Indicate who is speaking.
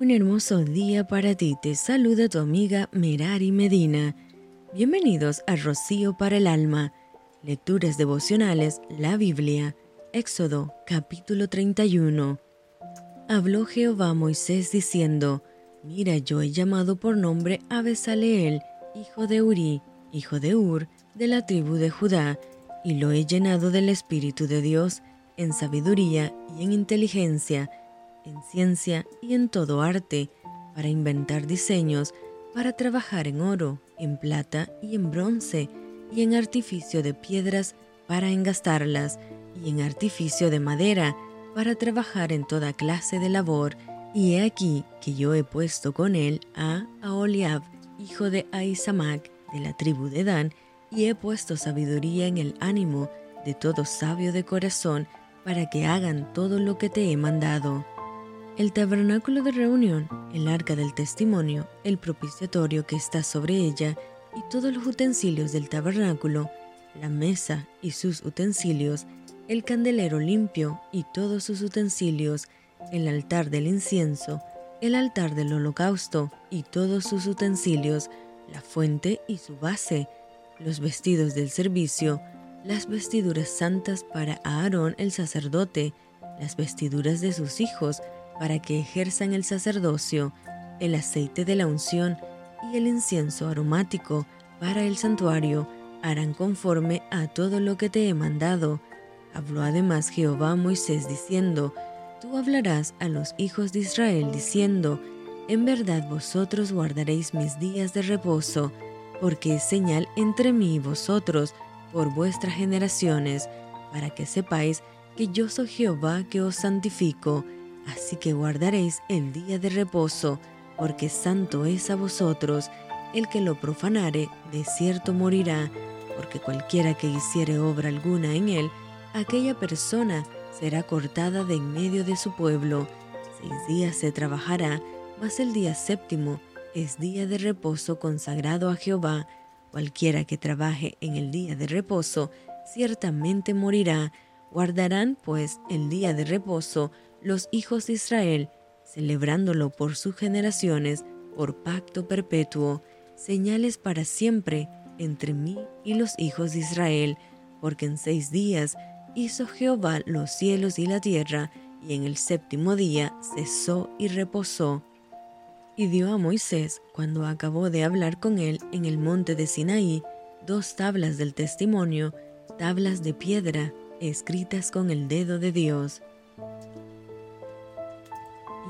Speaker 1: Un hermoso día para ti. Te saluda tu amiga Merari Medina. Bienvenidos a Rocío para el Alma. Lecturas devocionales, la Biblia. Éxodo capítulo 31. Habló Jehová a Moisés diciendo, Mira, yo he llamado por nombre a Besaleel, hijo de Uri, hijo de Ur, de la tribu de Judá, y lo he llenado del Espíritu de Dios, en sabiduría y en inteligencia, en ciencia y en todo arte, para inventar diseños, para trabajar en oro, en plata y en bronce, y en artificio de piedras para engastarlas, y en artificio de madera, para trabajar en toda clase de labor. Y he aquí que yo he puesto con él a Aholiab, hijo de Ahisamac, de la tribu de Dan, y he puesto sabiduría en el ánimo de todo sabio de corazón, para que hagan todo lo que te he mandado el tabernáculo de reunión, el arca del testimonio, el propiciatorio que está sobre ella, y todos los utensilios del tabernáculo, la mesa y sus utensilios, el candelero limpio y todos sus utensilios, el altar del incienso, el altar del holocausto y todos sus utensilios, la fuente y su base, los vestidos del servicio, las vestiduras santas para Aarón el sacerdote, las vestiduras de sus hijos, para que ejerzan el sacerdocio, el aceite de la unción y el incienso aromático para el santuario harán conforme a todo lo que te he mandado. Habló además Jehová a Moisés diciendo, Tú hablarás a los hijos de Israel diciendo, En verdad vosotros guardaréis mis días de reposo, porque es señal entre mí y vosotros por vuestras generaciones, para que sepáis que yo soy Jehová que os santifico Así que guardaréis el día de reposo, porque santo es a vosotros. El que lo profanare, de cierto morirá, porque cualquiera que hiciere obra alguna en él, aquella persona será cortada de en medio de su pueblo. Seis días se trabajará, mas el día séptimo es día de reposo consagrado a Jehová. Cualquiera que trabaje en el día de reposo, ciertamente morirá. Guardarán pues el día de reposo los hijos de Israel, celebrándolo por sus generaciones, por pacto perpetuo, señales para siempre entre mí y los hijos de Israel, porque en seis días hizo Jehová los cielos y la tierra, y en el séptimo día cesó y reposó. Y dio a Moisés, cuando acabó de hablar con él en el monte de Sinaí, dos tablas del testimonio, tablas de piedra, escritas con el dedo de Dios.